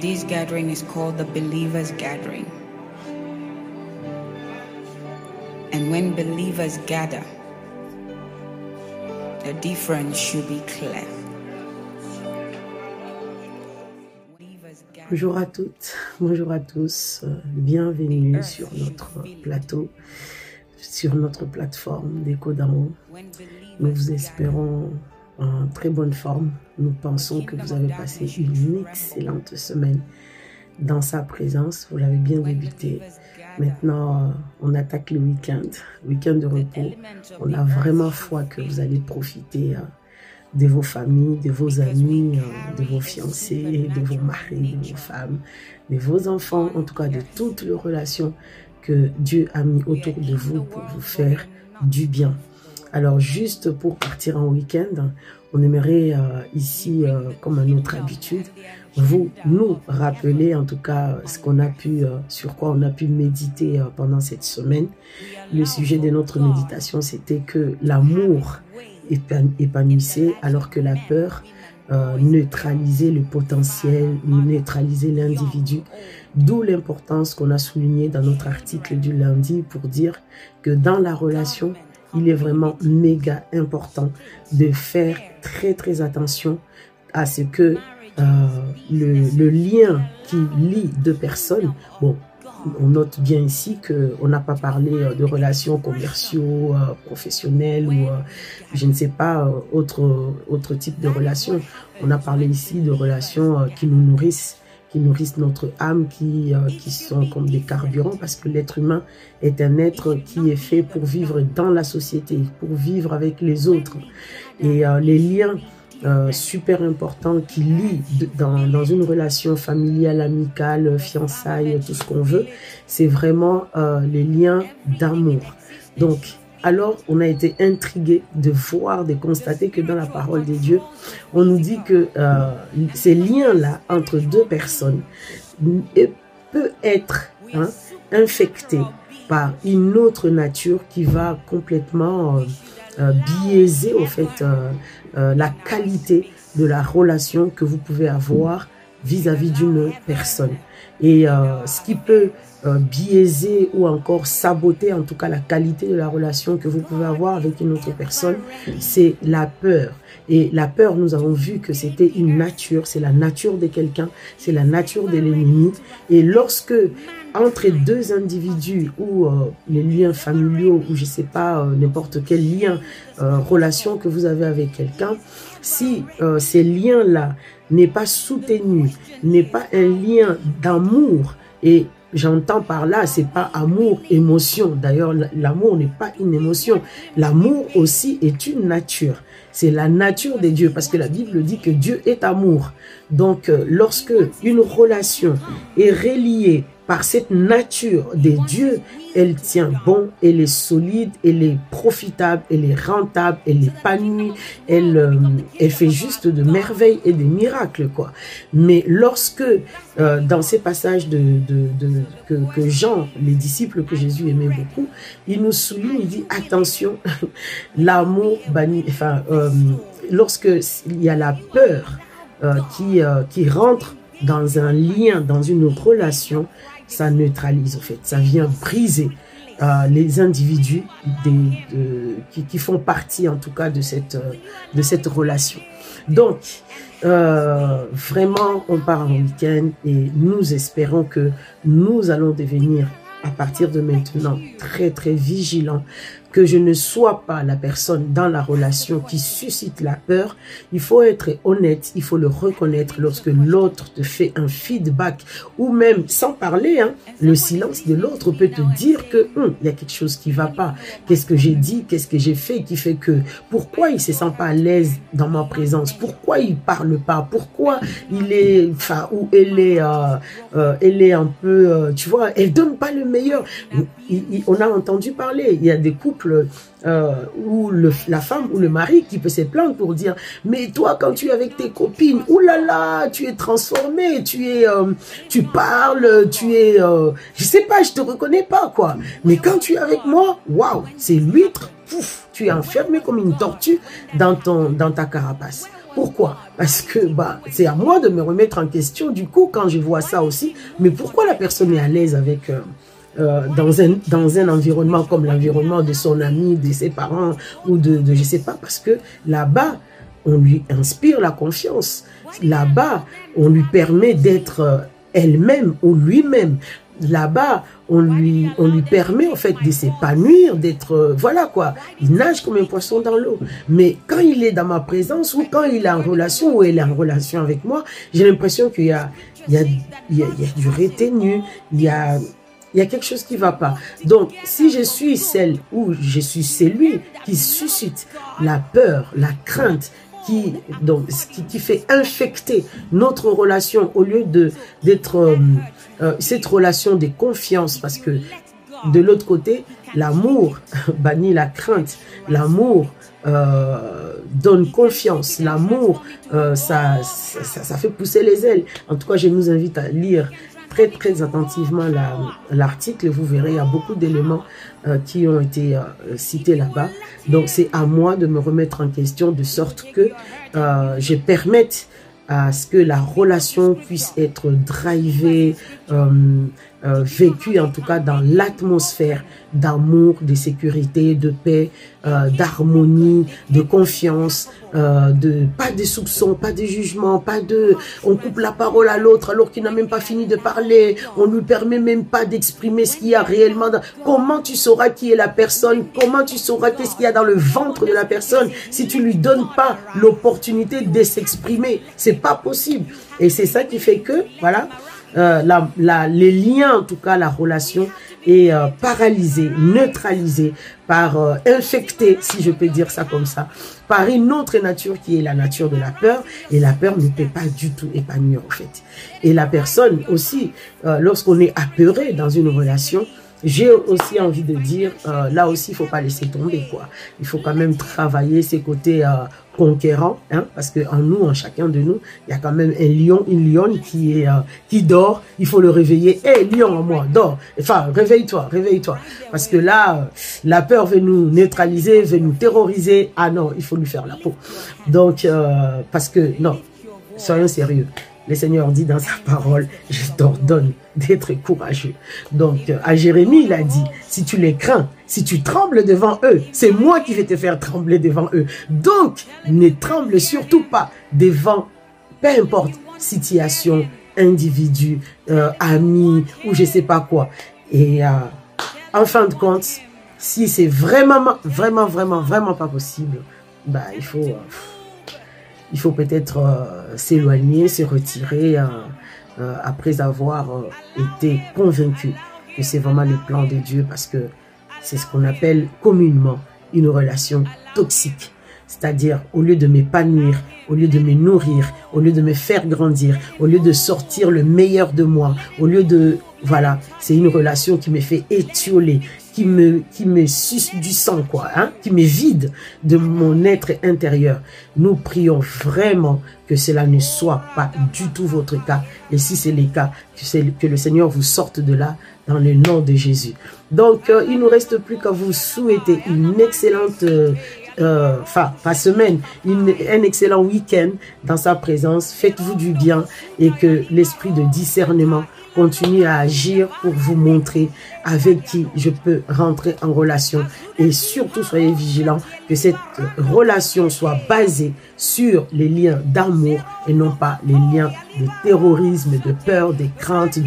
This gathering is called the Believers' Gathering. And when believers gather, the difference should be clear. Bonjour à toutes, bonjour à tous, euh, bienvenue sur notre plateau, sur notre plateforme d'Écho d'en Nous vous espérons en très bonne forme. Nous pensons que vous avez passé une excellente semaine dans sa présence. Vous l'avez bien débuté. Maintenant, euh, on attaque le week-end, week-end de repos. On a vraiment foi que vous allez profiter euh, de vos familles, de vos amis, euh, de vos fiancés, de vos maris, de vos femmes, de vos enfants, en tout cas de toutes les relations que Dieu a mis autour de vous pour vous faire du bien. Alors juste pour partir en week-end, on aimerait euh, ici, euh, comme à notre habitude, vous nous rappeler en tout cas ce qu'on a pu, sur quoi on a pu méditer pendant cette semaine. Le sujet de notre méditation, c'était que l'amour épanouissait alors que la peur euh, neutralisait le potentiel, neutralisait l'individu. D'où l'importance qu'on a souligné dans notre article du lundi pour dire que dans la relation, il est vraiment méga important de faire très très attention à ce que euh, le, le, lien qui lie deux personnes, bon, on note bien ici qu'on n'a pas parlé euh, de relations commerciaux, euh, professionnelles ou euh, je ne sais pas, autre, autre type de relations. On a parlé ici de relations qui nous nourrissent, qui nourrissent notre âme, qui, qui sont comme des carburants parce que l'être humain est un être qui est fait pour vivre dans la société, pour vivre avec les autres. Et les liens euh, super important qui lie dans, dans, une relation familiale, amicale, fiançailles, tout ce qu'on veut, c'est vraiment euh, les liens d'amour. Donc, alors on a été intrigué de voir, de constater que dans la parole de Dieu, on nous dit que euh, ces liens-là entre deux personnes peut être hein, infecté par une autre nature qui va complètement euh, euh, biaiser au fait la qualité de la relation que vous pouvez avoir vis-à-vis d'une personne. Et ce qui peut biaiser ou encore saboter en tout cas la qualité de la relation que vous pouvez avoir avec une autre personne, c'est la peur. Et la peur, nous avons vu que c'était une nature, c'est la nature de quelqu'un, c'est la nature de l'ennemi. Et lorsque entre deux individus ou euh, les liens familiaux ou je sais pas euh, n'importe quel lien, euh, relation que vous avez avec quelqu'un, si ces liens-là n'est pas soutenu, n'est pas un lien et J'entends par là, c'est pas amour, émotion. D'ailleurs, l'amour n'est pas une émotion. L'amour aussi est une nature. C'est la nature de Dieu parce que la Bible dit que Dieu est amour. Donc, lorsque une relation est reliée par cette nature des dieux, elle tient bon, elle est solide, elle est profitable, elle est rentable, elle épanouie, elle, euh, elle fait juste de merveilles et des miracles, quoi. Mais lorsque, euh, dans ces passages de, de, que, que, Jean, les disciples que Jésus aimait beaucoup, il nous souligne, il dit, attention, l'amour banni, enfin, euh, lorsque il y a la peur qui, qui rentre dans un lien, dans une relation, ça neutralise en fait, ça vient briser euh, les individus des, qui, qui, font partie en tout cas de cette, euh, de cette relation. Donc, euh, vraiment, on part en week-end et nous espérons que nous allons devenir à partir de maintenant très très vigilants que je ne sois pas la personne dans la relation qui suscite la peur. Il faut être honnête, il faut le reconnaître lorsque l'autre te fait un feedback ou même sans parler, hein, le silence de l'autre peut te dire que hum, il y a quelque chose qui va pas. Qu'est-ce que j'ai dit, qu'est-ce que j'ai fait qui fait que pourquoi il se sent pas à l'aise dans ma présence, pourquoi il parle pas, pourquoi il est, enfin ou elle est, euh, euh, elle est un peu, euh, tu vois, elle donne pas le meilleur. on a entendu parler, il y a des couples euh, ou le, la femme ou le mari qui peut se plaindre pour dire mais toi quand tu es avec tes copines oulala tu es transformé tu es euh, tu parles tu es euh, je sais pas je te reconnais pas quoi mais quand tu es avec moi waouh c'est l'huître tu es enfermé comme une tortue dans, ton, dans ta carapace. Pourquoi? Parce que bah, c'est à moi de me remettre en question du coup quand je vois ça aussi. Mais pourquoi la personne est à l'aise avec... Euh, euh, dans, un, dans un environnement comme l'environnement de son ami, de ses parents ou de, de je sais pas, parce que là-bas, on lui inspire la confiance. Là-bas, on lui permet d'être euh, elle-même ou lui-même. Là-bas, on lui, on lui permet en fait de s'épanouir, d'être, euh, voilà quoi, il nage comme un poisson dans l'eau. Mais quand il est dans ma présence ou quand il est en relation ou elle est en relation avec moi, j'ai l'impression qu'il y a, il y a, il y a, du retenu, il y a, il y a quelque chose qui va pas. Donc, si je suis celle ou je suis celui qui suscite la peur, la crainte, qui, donc, qui, fait infecter notre relation au lieu de d'être euh, euh, cette relation de confiance, parce que de l'autre côté, l'amour bannit la crainte, l'amour euh, donne confiance, l'amour, ça, ça, fait pousser les ailes. En tout cas, je nous invite à lire très très attentivement l'article, vous verrez, il y a beaucoup d'éléments euh, qui ont été euh, cités là-bas. Donc c'est à moi de me remettre en question de sorte que euh, je permette à ce que la relation puisse être drivée, euh, vécue en tout cas dans l'atmosphère d'amour, de sécurité, de paix, euh, d'harmonie, de confiance, euh, de pas de soupçons, pas de jugements, pas de on coupe la parole à l'autre alors qu'il n'a même pas fini de parler, on lui permet même pas d'exprimer ce qu'il y a réellement. Dans... Comment tu sauras qui est la personne? Comment tu sauras qu'est-ce qu'il y a dans le ventre de la personne si tu lui donnes pas l'opportunité de s'exprimer? C'est pas possible. Et c'est ça qui fait que voilà euh, la, la, les liens, en tout cas la relation, est euh, paralysée, neutralisée, par euh, infectée, si je peux dire ça comme ça, par une autre nature qui est la nature de la peur. Et la peur ne peut pas du tout épanouir en fait. Et la personne aussi, euh, lorsqu'on est apeuré dans une relation, j'ai aussi envie de dire, euh, là aussi, il faut pas laisser tomber, quoi. Il faut quand même travailler ses côtés euh, conquérants, hein, parce que en nous, en chacun de nous, il y a quand même un lion, une lionne qui est euh, qui dort. Il faut le réveiller. Hé, lion en moi, dors. Enfin, réveille-toi, réveille-toi, parce que là, euh, la peur veut nous neutraliser, veut nous terroriser. Ah non, il faut lui faire la peau. Donc, euh, parce que non, soyons sérieux. Le Seigneur dit dans sa parole, je t'ordonne d'être courageux. Donc, à Jérémie, il a dit, si tu les crains, si tu trembles devant eux, c'est moi qui vais te faire trembler devant eux. Donc, ne tremble surtout pas devant, peu importe, situation, individu, euh, ami, ou je sais pas quoi. Et euh, en fin de compte, si c'est vraiment, vraiment, vraiment, vraiment pas possible, bah, il faut... Euh, il faut peut-être euh, s'éloigner, se retirer euh, euh, après avoir été convaincu que c'est vraiment le plan de Dieu parce que c'est ce qu'on appelle communément une relation toxique. C'est-à-dire, au lieu de m'épanouir, au lieu de me nourrir, au lieu de me faire grandir, au lieu de sortir le meilleur de moi, au lieu de... Voilà, c'est une relation qui me fait étioler, qui me, qui suce du sang, quoi, hein, qui me vide de mon être intérieur. Nous prions vraiment que cela ne soit pas du tout votre cas. Et si c'est le cas, que, le Seigneur vous sorte de là dans le nom de Jésus. Donc, euh, il ne nous reste plus qu'à vous souhaiter une excellente euh, enfin, pas semaine, un excellent week-end dans sa présence. Faites-vous du bien et que l'esprit de discernement continue à agir pour vous montrer avec qui je peux rentrer en relation. Et surtout, soyez vigilants que cette relation soit basée sur les liens d'amour et non pas les liens de terrorisme, de peur, de crainte, de,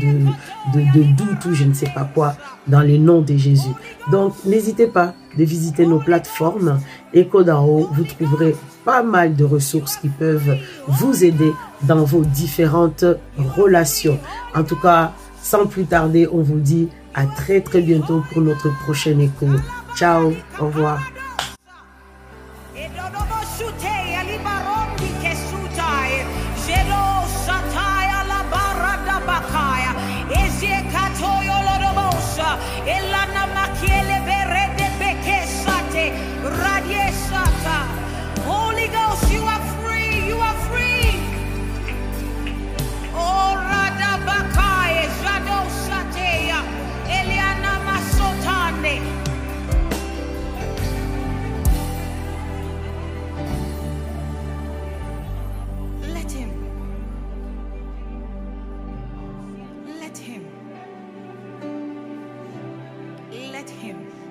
de, de doute ou je ne sais pas quoi dans le nom de Jésus. Donc, n'hésitez pas de visiter nos plateformes. Et Kodaro, vous trouverez pas mal de ressources qui peuvent vous aider dans vos différentes relations. En tout cas, sans plus tarder, on vous dit à très très bientôt pour notre prochaine écho. Ciao, au revoir. him.